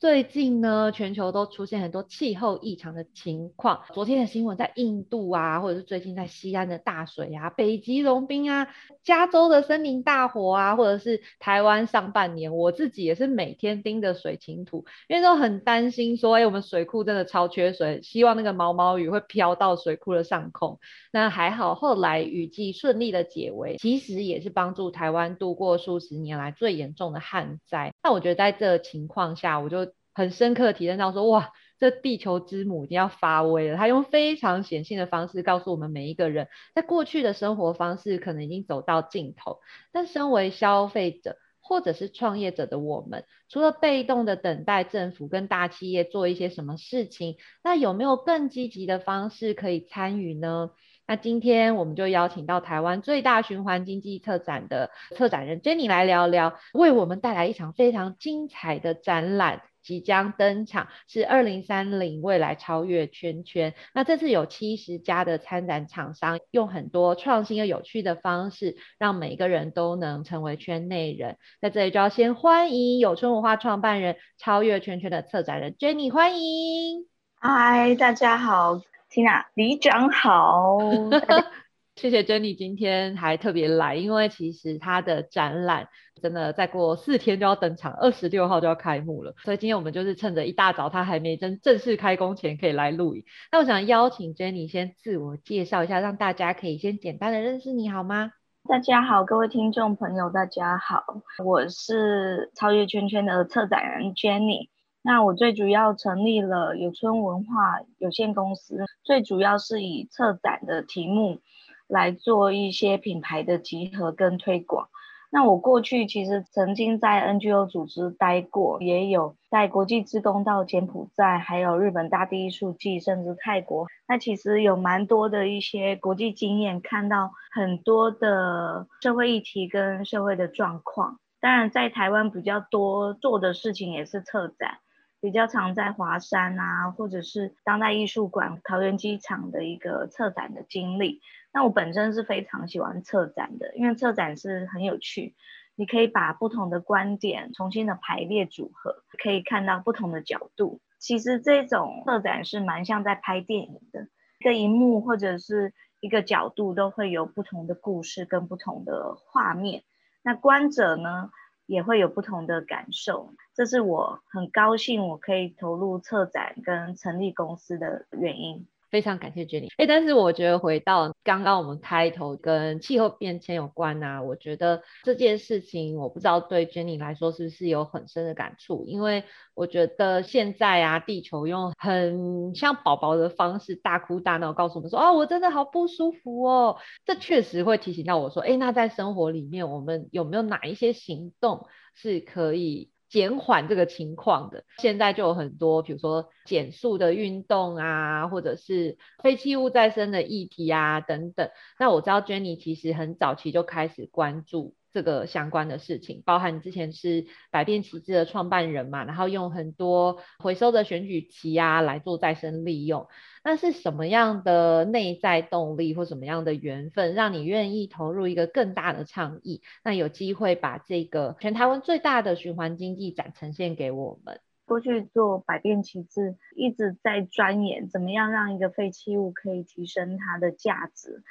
最近呢，全球都出现很多气候异常的情况。昨天的新闻在印度啊，或者是最近在西安的大水啊、北极融冰啊、加州的森林大火啊，或者是台湾上半年，我自己也是每天盯着水情图，因为都很担心说，哎，我们水库真的超缺水，希望那个毛毛雨会飘到水库的上空。那还好，后来雨季顺利的解围，其实也是帮助台湾度过数十年来最严重的旱灾。那我觉得在这情况下，我就很深刻体验到说，哇，这地球之母已经要发威了。他用非常显性的方式告诉我们每一个人，在过去的生活方式可能已经走到尽头，但身为消费者或者是创业者的我们，除了被动的等待政府跟大企业做一些什么事情，那有没有更积极的方式可以参与呢？那今天我们就邀请到台湾最大循环经济特展的策展人 Jenny 来聊聊，为我们带来一场非常精彩的展览。即将登场是二零三零未来超越圈圈。那这次有七十家的参展厂商，用很多创新又有趣的方式，让每个人都能成为圈内人。在这里就要先欢迎有春文化创办人、超越圈圈的策展人 Jenny，欢迎。嗨，大家好，Tina 李长好。谢谢 Jenny 今天还特别来，因为其实他的展览真的再过四天就要登场，二十六号就要开幕了，所以今天我们就是趁着一大早他还没正正式开工前可以来录影。那我想邀请 Jenny 先自我介绍一下，让大家可以先简单的认识你好吗？大家好，各位听众朋友，大家好，我是超越圈圈的策展人 Jenny。那我最主要成立了有村文化有限公司，最主要是以策展的题目。来做一些品牌的集合跟推广。那我过去其实曾经在 NGO 组织待过，也有在国际职工到柬埔寨，还有日本大地艺术季，甚至泰国。那其实有蛮多的一些国际经验，看到很多的社会议题跟社会的状况。当然，在台湾比较多做的事情也是策展，比较常在华山啊，或者是当代艺术馆、桃园机场的一个策展的经历。那我本身是非常喜欢策展的，因为策展是很有趣，你可以把不同的观点重新的排列组合，可以看到不同的角度。其实这种策展是蛮像在拍电影的，一个荧幕或者是一个角度都会有不同的故事跟不同的画面，那观者呢也会有不同的感受。这是我很高兴我可以投入策展跟成立公司的原因。非常感谢 Jenny，哎，但是我觉得回到刚刚我们开头跟气候变迁有关啊，我觉得这件事情我不知道对 Jenny 来说是不是有很深的感触，因为我觉得现在啊，地球用很像宝宝的方式大哭大闹，告诉我们说，哦，我真的好不舒服哦，这确实会提醒到我说，哎，那在生活里面我们有没有哪一些行动是可以？减缓这个情况的，现在就有很多，比如说减速的运动啊，或者是废弃物再生的议题啊等等。那我知道 Jenny 其实很早期就开始关注这个相关的事情，包含之前是百变旗帜的创办人嘛，然后用很多回收的选举旗啊来做再生利用。那是什么样的内在动力或什么样的缘分，让你愿意投入一个更大的倡议？那有机会把这个全台湾最大的循环经济展呈现给我们。过去做百变旗帜，一直在钻研怎么样让一个废弃物可以提升它的价值，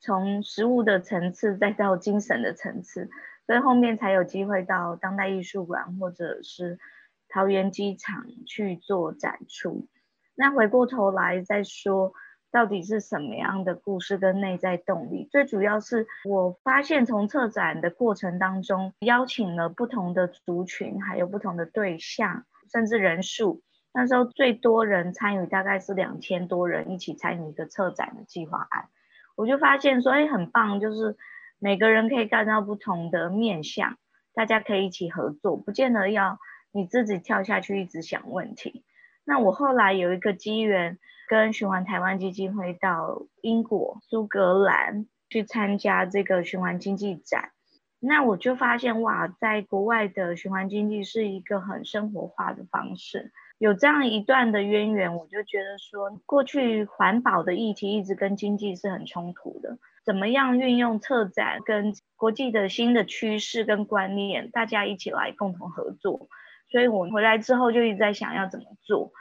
从实物的层次再到精神的层次，所以后面才有机会到当代艺术馆或者是桃园机场去做展出。那回过头来再说，到底是什么样的故事跟内在动力？最主要是我发现，从策展的过程当中，邀请了不同的族群，还有不同的对象，甚至人数。那时候最多人参与，大概是两千多人一起参与一个策展的计划案。我就发现说，哎，很棒，就是每个人可以看到不同的面相，大家可以一起合作，不见得要你自己跳下去一直想问题。那我后来有一个机缘，跟循环台湾基金会到英国苏格兰去参加这个循环经济展。那我就发现哇，在国外的循环经济是一个很生活化的方式。有这样一段的渊源，我就觉得说，过去环保的议题一直跟经济是很冲突的。怎么样运用策展跟国际的新的趋势跟观念，大家一起来共同合作？所以我回来之后就一直在想要怎么做。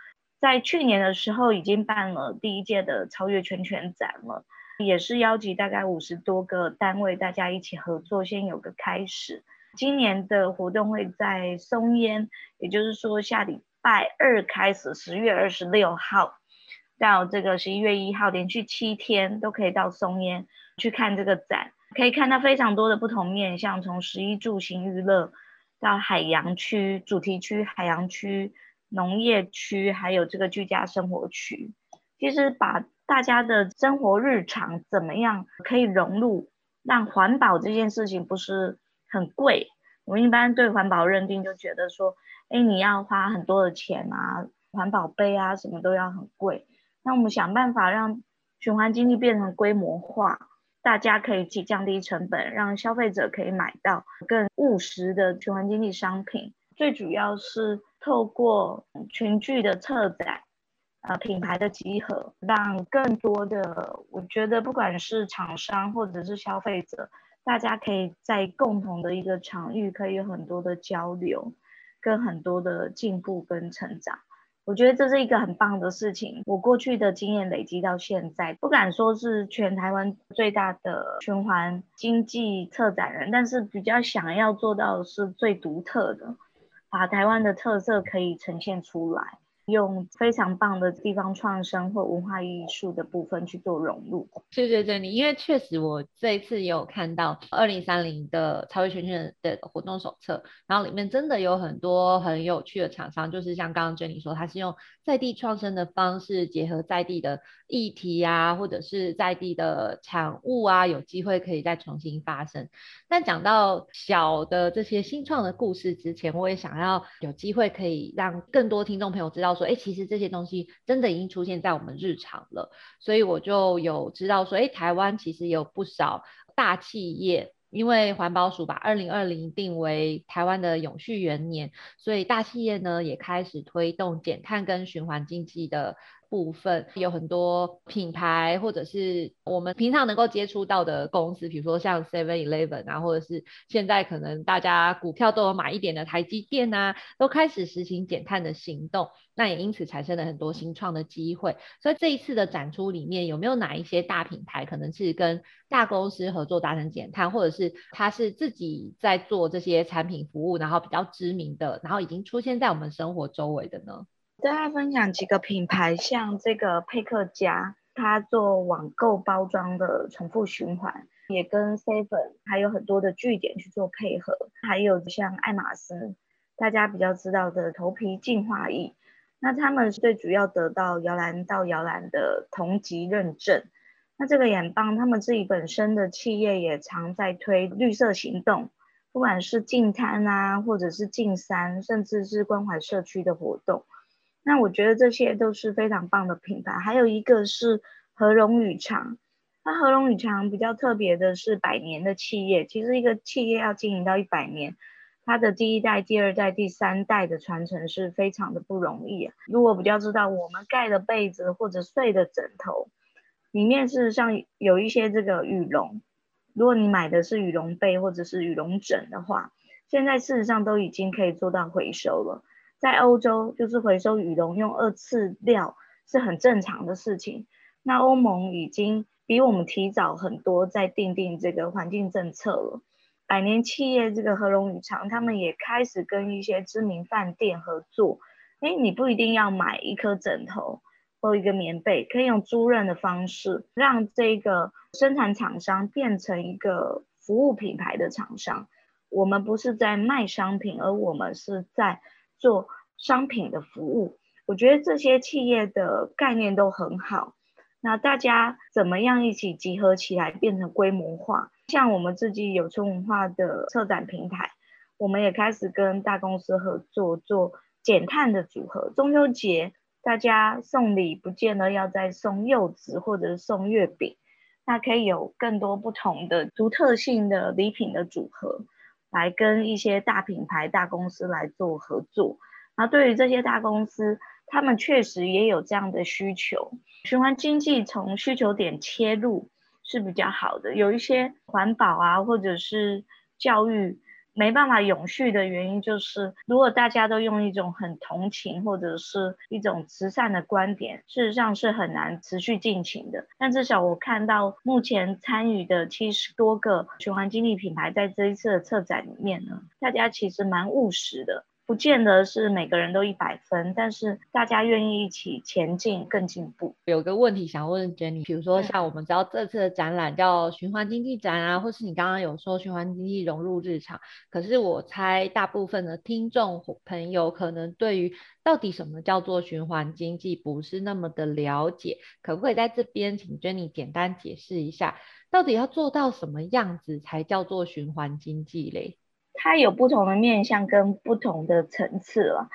在去年的时候已经办了第一届的超越圈圈展了，也是邀集大概五十多个单位，大家一起合作，先有个开始。今年的活动会在松烟，也就是说下礼。拜二开始，十月二十六号到这个十一月一号，连续七天都可以到松烟去看这个展，可以看到非常多的不同面向，从十一住行娱乐到海洋区主题区、海洋区、农业区，还有这个居家生活区，其实把大家的生活日常怎么样可以融入，让环保这件事情不是很贵。我们一般对环保认定就觉得说。哎，你要花很多的钱啊，环保杯啊，什么都要很贵。那我们想办法让循环经济变成规模化，大家可以去降低成本，让消费者可以买到更务实的循环经济商品。最主要是透过群聚的策展，呃，品牌的集合，让更多的，我觉得不管是厂商或者是消费者，大家可以在共同的一个场域，可以有很多的交流。跟很多的进步跟成长，我觉得这是一个很棒的事情。我过去的经验累积到现在，不敢说是全台湾最大的循环经济策展人，但是比较想要做到的是最独特的，把台湾的特色可以呈现出来。用非常棒的地方创生或文化艺术的部分去做融入。对对对，你，因为确实我这一次也有看到二零三零的超越圈圈的活动手册，然后里面真的有很多很有趣的厂商，就是像刚刚 Jenny 说，他是用在地创生的方式，结合在地的议题啊，或者是在地的产物啊，有机会可以再重新发生。但讲到小的这些新创的故事之前，我也想要有机会可以让更多听众朋友知道。说，哎，其实这些东西真的已经出现在我们日常了，所以我就有知道说，哎，台湾其实有不少大企业，因为环保署把二零二零定为台湾的永续元年，所以大企业呢也开始推动减碳跟循环经济的。部分有很多品牌，或者是我们平常能够接触到的公司，比如说像 Seven Eleven 啊，或者是现在可能大家股票都有买一点的台积电啊，都开始实行减碳的行动，那也因此产生了很多新创的机会。所以这一次的展出里面有没有哪一些大品牌可能是跟大公司合作达成减碳，或者是他是自己在做这些产品服务，然后比较知名的，然后已经出现在我们生活周围的呢？大家分享几个品牌，像这个佩克家，它做网购包装的重复循环，也跟 Seven 还有很多的据点去做配合。还有像爱马仕，大家比较知道的头皮净化液，那他们最主要得到摇篮到摇篮的同级认证。那这个眼棒，他们自己本身的企业也常在推绿色行动，不管是净滩啊，或者是净山，甚至是关怀社区的活动。那我觉得这些都是非常棒的品牌，还有一个是和荣宇长。那和荣宇长比较特别的是百年的企业，其实一个企业要经营到一百年，它的第一代、第二代、第三代的传承是非常的不容易。如果比较知道我们盖的被子或者睡的枕头，里面事实上有一些这个羽绒，如果你买的是羽绒被或者是羽绒枕的话，现在事实上都已经可以做到回收了。在欧洲，就是回收羽绒用二次料是很正常的事情。那欧盟已经比我们提早很多，在定定这个环境政策了。百年企业这个和荣羽长，他们也开始跟一些知名饭店合作。哎，你不一定要买一颗枕头或一个棉被，可以用租赁的方式，让这个生产厂商变成一个服务品牌的厂商。我们不是在卖商品，而我们是在。做商品的服务，我觉得这些企业的概念都很好。那大家怎么样一起集合起来变成规模化？像我们自己有春文化的策展平台，我们也开始跟大公司合作做减碳的组合。中秋节大家送礼不见得要再送柚子或者送月饼，那可以有更多不同的独特性的礼品的组合，来跟一些大品牌、大公司来做合作。那对于这些大公司，他们确实也有这样的需求。循环经济从需求点切入是比较好的。有一些环保啊，或者是教育。没办法永续的原因就是，如果大家都用一种很同情或者是一种慈善的观点，事实上是很难持续进行的。但至少我看到目前参与的七十多个循环经济品牌，在这一次的策展里面呢，大家其实蛮务实的。不见得是每个人都一百分，但是大家愿意一起前进，更进步。有个问题想问 Jenny，比如说像我们知道这次的展览叫循环经济展啊，或是你刚刚有说循环经济融入日常，可是我猜大部分的听众朋友可能对于到底什么叫做循环经济不是那么的了解，可不可以在这边请 Jenny 简单解释一下，到底要做到什么样子才叫做循环经济嘞？它有不同的面向跟不同的层次了。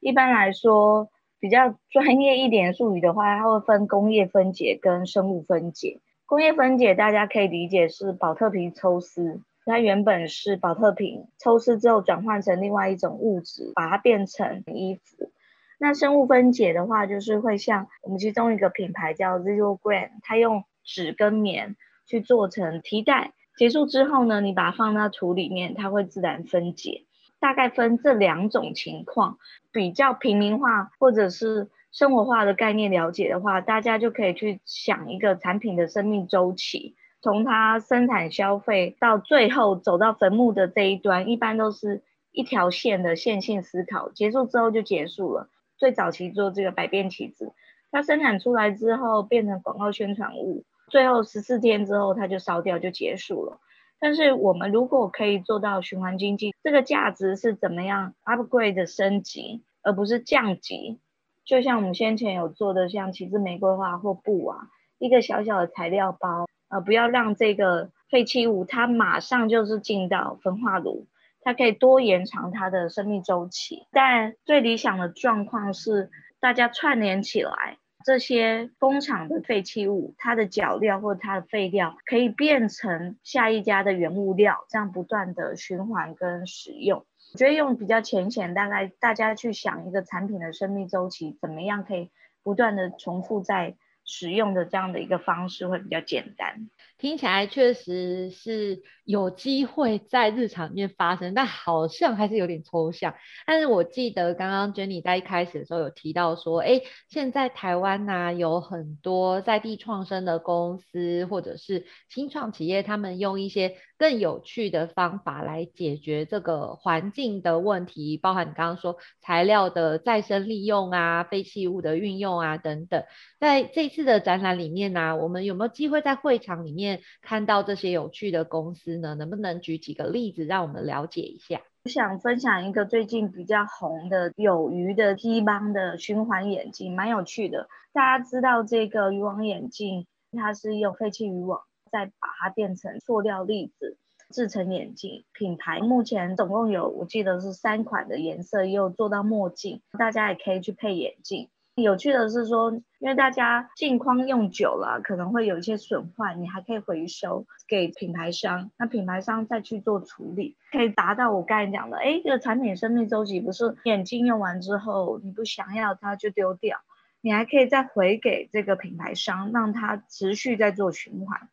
一般来说，比较专业一点术语的话，它会分工业分解跟生物分解。工业分解大家可以理解是保特瓶抽丝，它原本是保特瓶，抽丝之后转换成另外一种物质，把它变成衣服。那生物分解的话，就是会像我们其中一个品牌叫 Zero Grain，它用纸跟棉去做成提袋。结束之后呢，你把它放到土里面，它会自然分解。大概分这两种情况，比较平民化或者是生活化的概念了解的话，大家就可以去想一个产品的生命周期，从它生产消费到最后走到坟墓的这一端，一般都是一条线的线性思考。结束之后就结束了。最早期做这个百变棋子，它生产出来之后变成广告宣传物。最后十四天之后，它就烧掉就结束了。但是我们如果可以做到循环经济，这个价值是怎么样 upgrade 的升级，而不是降级。就像我们先前有做的，像其实玫瑰花或布啊，一个小小的材料包，呃，不要让这个废弃物它马上就是进到焚化炉，它可以多延长它的生命周期。但最理想的状况是大家串联起来。这些工厂的废弃物，它的脚料或者它的废料可以变成下一家的原物料，这样不断的循环跟使用。我觉得用比较浅显，大概大家去想一个产品的生命周期，怎么样可以不断的重复在使用的这样的一个方式会比较简单。听起来确实是有机会在日常里面发生，但好像还是有点抽象。但是我记得刚刚 Jenny 在一开始的时候有提到说，哎，现在台湾呐有很多在地创生的公司或者是新创企业，他们用一些更有趣的方法来解决这个环境的问题，包含你刚刚说材料的再生利用啊、废弃物的运用啊等等。在这次的展览里面呢，我们有没有机会在会场里面？看到这些有趣的公司能不能举几个例子让我们了解一下？我想分享一个最近比较红的有鱼的 T 邦的循环眼镜，蛮有趣的。大家知道这个渔网眼镜，它是用废弃渔网再把它变成塑料粒子制成眼镜。品牌目前总共有我记得是三款的颜色，也有做到墨镜，大家也可以去配眼镜。有趣的是说，因为大家镜框用久了，可能会有一些损坏，你还可以回收给品牌商，那品牌商再去做处理，可以达到我刚才讲的，哎，这个产品生命周期不是眼镜用完之后你不想要它就丢掉，你还可以再回给这个品牌商，让它持续在做循环。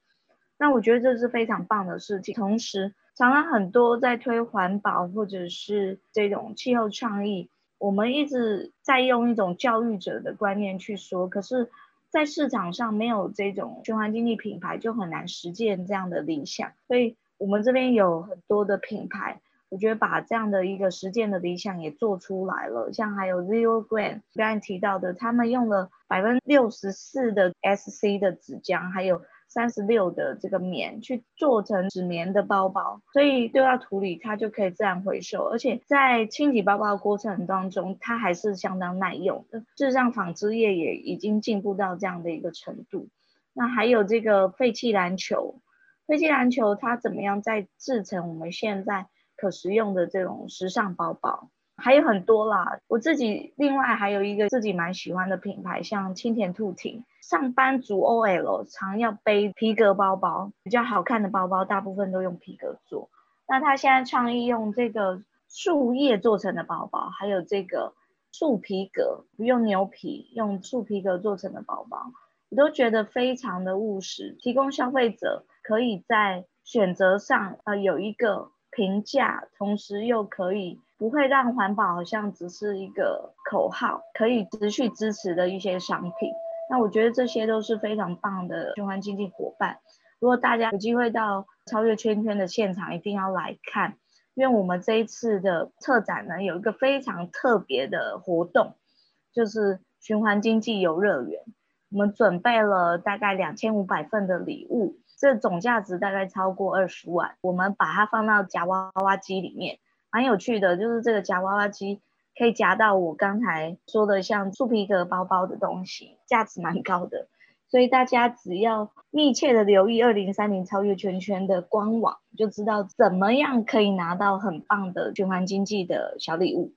那我觉得这是非常棒的事情。同时，常常很多在推环保或者是这种气候倡议。我们一直在用一种教育者的观念去说，可是，在市场上没有这种循环经济品牌，就很难实践这样的理想。所以，我们这边有很多的品牌，我觉得把这样的一个实践的理想也做出来了。像还有 Zero Grain 刚才提到的，他们用了百分之六十四的 SC 的纸浆，还有。三十六的这个棉去做成纸棉的包包，所以丢到土里它就可以自然回收，而且在清洗包包的过程当中，它还是相当耐用的。事实上，纺织业也已经进步到这样的一个程度。那还有这个废弃篮球，废弃篮球它怎么样再制成我们现在可食用的这种时尚包包？还有很多啦，我自己另外还有一个自己蛮喜欢的品牌，像青田兔亭。上班族 OL 常要背皮革包包，比较好看的包包，大部分都用皮革做。那他现在倡议用这个树叶做成的包包，还有这个树皮革，不用牛皮，用树皮革做成的包包，我都觉得非常的务实，提供消费者可以在选择上呃有一个评价，同时又可以不会让环保好像只是一个口号，可以持续支持的一些商品。那我觉得这些都是非常棒的循环经济伙伴。如果大家有机会到超越圈圈的现场，一定要来看，因为我们这一次的策展呢，有一个非常特别的活动，就是循环经济游乐园。我们准备了大概两千五百份的礼物，这总价值大概超过二十万。我们把它放到夹娃娃机里面，蛮有趣的，就是这个夹娃娃机。可以夹到我刚才说的像树皮革包包的东西，价值蛮高的，所以大家只要密切的留意二零三零超越圈圈的官网，就知道怎么样可以拿到很棒的循环经济的小礼物。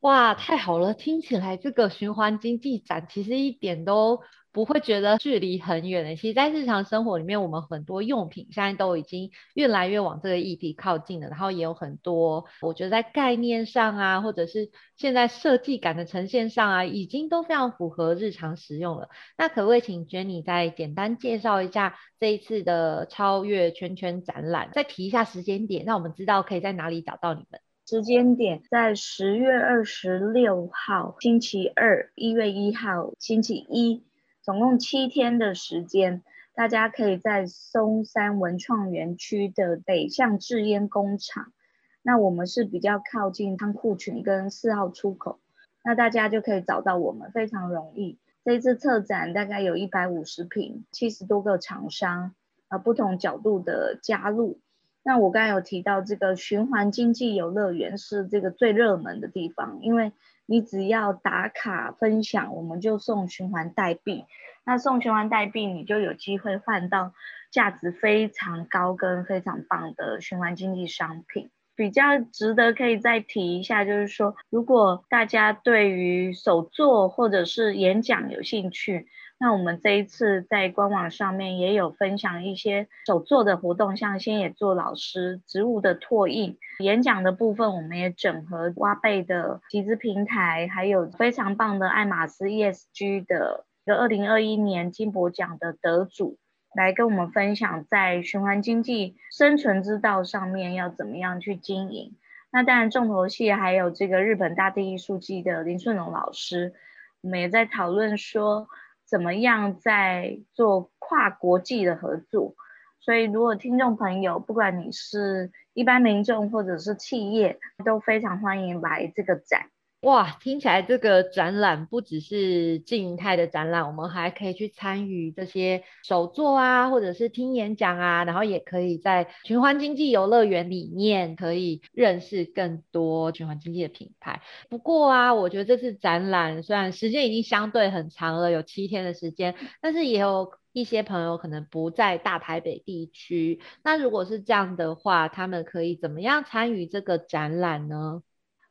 哇，太好了！听起来这个循环经济展其实一点都。不会觉得距离很远的。其实，在日常生活里面，我们很多用品现在都已经越来越往这个议题靠近了。然后也有很多，我觉得在概念上啊，或者是现在设计感的呈现上啊，已经都非常符合日常使用了。那可不可以请 Jenny 再简单介绍一下这一次的超越圈圈展览，再提一下时间点，让我们知道可以在哪里找到你们？时间点在十月二十六号星期二，一月一号星期一。总共七天的时间，大家可以在松山文创园区的北向制烟工厂，那我们是比较靠近仓库群跟四号出口，那大家就可以找到我们，非常容易。这次策展大概有一百五十平，七十多个厂商，呃，不同角度的加入。那我刚才有提到这个循环经济游乐园是这个最热门的地方，因为你只要打卡分享，我们就送循环代币。那送循环代币，你就有机会换到价值非常高跟非常棒的循环经济商品。比较值得可以再提一下，就是说，如果大家对于手作或者是演讲有兴趣，那我们这一次在官网上面也有分享一些手作的活动，像先野做老师植物的拓印、演讲的部分，我们也整合挖贝的集资平台，还有非常棒的爱马仕 ESG 的一个二零二一年金博奖的得主，来跟我们分享在循环经济生存之道上面要怎么样去经营。那当然重头戏还有这个日本大地艺术季的林顺龙老师，我们也在讨论说。怎么样在做跨国际的合作？所以，如果听众朋友，不管你是一般民众或者是企业，都非常欢迎来这个展。哇，听起来这个展览不只是静态的展览，我们还可以去参与这些手作啊，或者是听演讲啊，然后也可以在循环经济游乐园里面可以认识更多循环经济的品牌。不过啊，我觉得这次展览虽然时间已经相对很长了，有七天的时间，但是也有一些朋友可能不在大台北地区。那如果是这样的话，他们可以怎么样参与这个展览呢？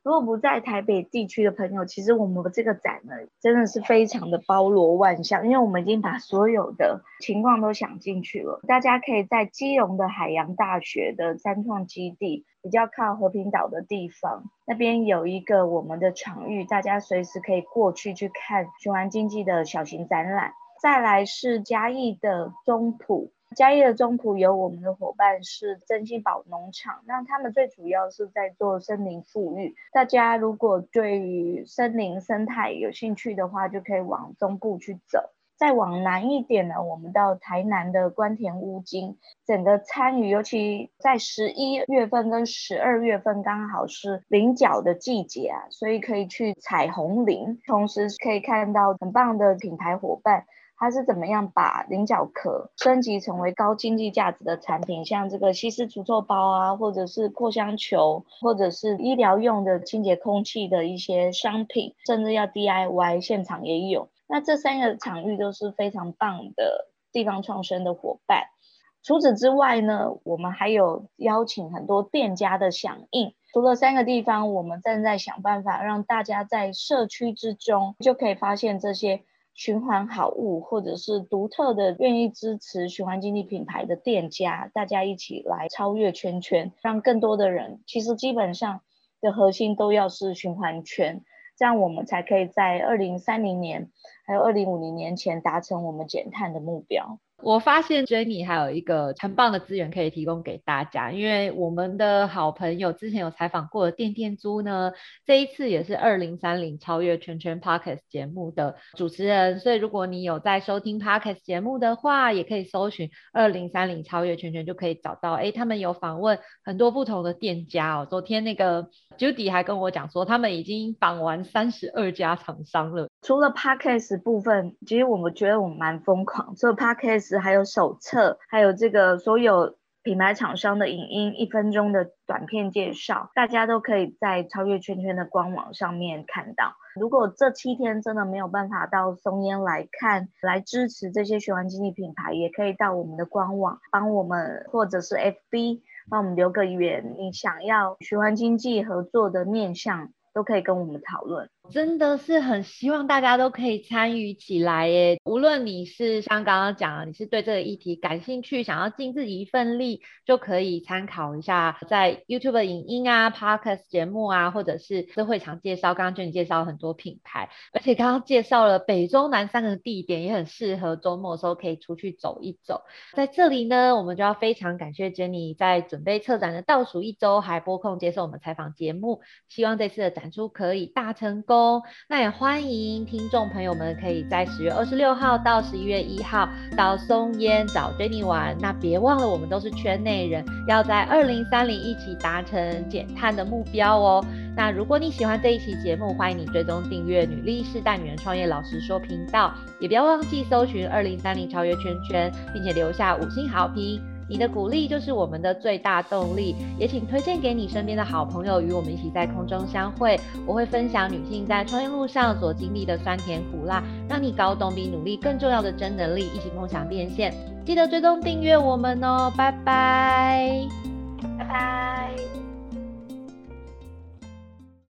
如果不在台北地区的朋友，其实我们这个展呢，真的是非常的包罗万象，因为我们已经把所有的情况都想进去了。大家可以在基隆的海洋大学的三创基地，比较靠和平岛的地方，那边有一个我们的场域，大家随时可以过去去看循环经济的小型展览。再来是嘉义的中埔。嘉义的中埔有我们的伙伴是真心宝农场，那他们最主要是在做森林富裕。大家如果对于森林生态有兴趣的话，就可以往中部去走。再往南一点呢，我们到台南的关田乌金，整个参与，尤其在十一月份跟十二月份刚好是菱角的季节啊，所以可以去采红菱，同时可以看到很棒的品牌伙伴。它是怎么样把菱角壳升级成为高经济价值的产品？像这个吸湿除臭包啊，或者是扩香球，或者是医疗用的清洁空气的一些商品，甚至要 DIY 现场也有。那这三个场域都是非常棒的地方创生的伙伴。除此之外呢，我们还有邀请很多店家的响应。除了三个地方，我们正在想办法让大家在社区之中就可以发现这些。循环好物，或者是独特的愿意支持循环经济品牌的店家，大家一起来超越圈圈，让更多的人，其实基本上的核心都要是循环圈，这样我们才可以在二零三零年还有二零五零年前达成我们减碳的目标。我发现 Jenny 还有一个很棒的资源可以提供给大家，因为我们的好朋友之前有采访过的店店租呢，这一次也是二零三零超越圈圈 Podcast 节目的主持人，所以如果你有在收听 Podcast 节目的话，也可以搜寻二零三零超越圈圈就可以找到。哎，他们有访问很多不同的店家哦。昨天那个 Judy 还跟我讲说，他们已经绑完三十二家厂商了。除了 Podcast 部分，其实我们觉得我们蛮疯狂，除了 Podcast。还有手册，还有这个所有品牌厂商的影音，一分钟的短片介绍，大家都可以在超越圈圈的官网上面看到。如果这七天真的没有办法到松烟来看，来支持这些循环经济品牌，也可以到我们的官网帮我们，或者是 FB 帮我们留个言，你想要循环经济合作的面向，都可以跟我们讨论。真的是很希望大家都可以参与起来耶！无论你是像刚刚讲的，你是对这个议题感兴趣，想要尽自己一份力，就可以参考一下在 YouTube 影音啊、Podcast 节目啊，或者是这会场介绍。刚刚就你介绍了很多品牌，而且刚刚介绍了北中南三个地点，也很适合周末的时候可以出去走一走。在这里呢，我们就要非常感谢 Jenny 在准备策展的倒数一周还拨空接受我们采访节目，希望这次的展出可以大成功。哦那也欢迎听众朋友们可以在十月二十六号到十一月一号到松烟找 Jenny 玩。那别忘了，我们都是圈内人，要在二零三零一起达成减碳的目标哦。那如果你喜欢这一期节目，欢迎你追踪订阅女力世代女人创业老实说频道，也不要忘记搜寻二零三零超越圈圈，并且留下五星好评。你的鼓励就是我们的最大动力，也请推荐给你身边的好朋友，与我们一起在空中相会。我会分享女性在创业路上所经历的酸甜苦辣，让你搞懂比努力更重要的真能力，一起梦想变现。记得追踪订阅我们哦，拜拜，拜拜。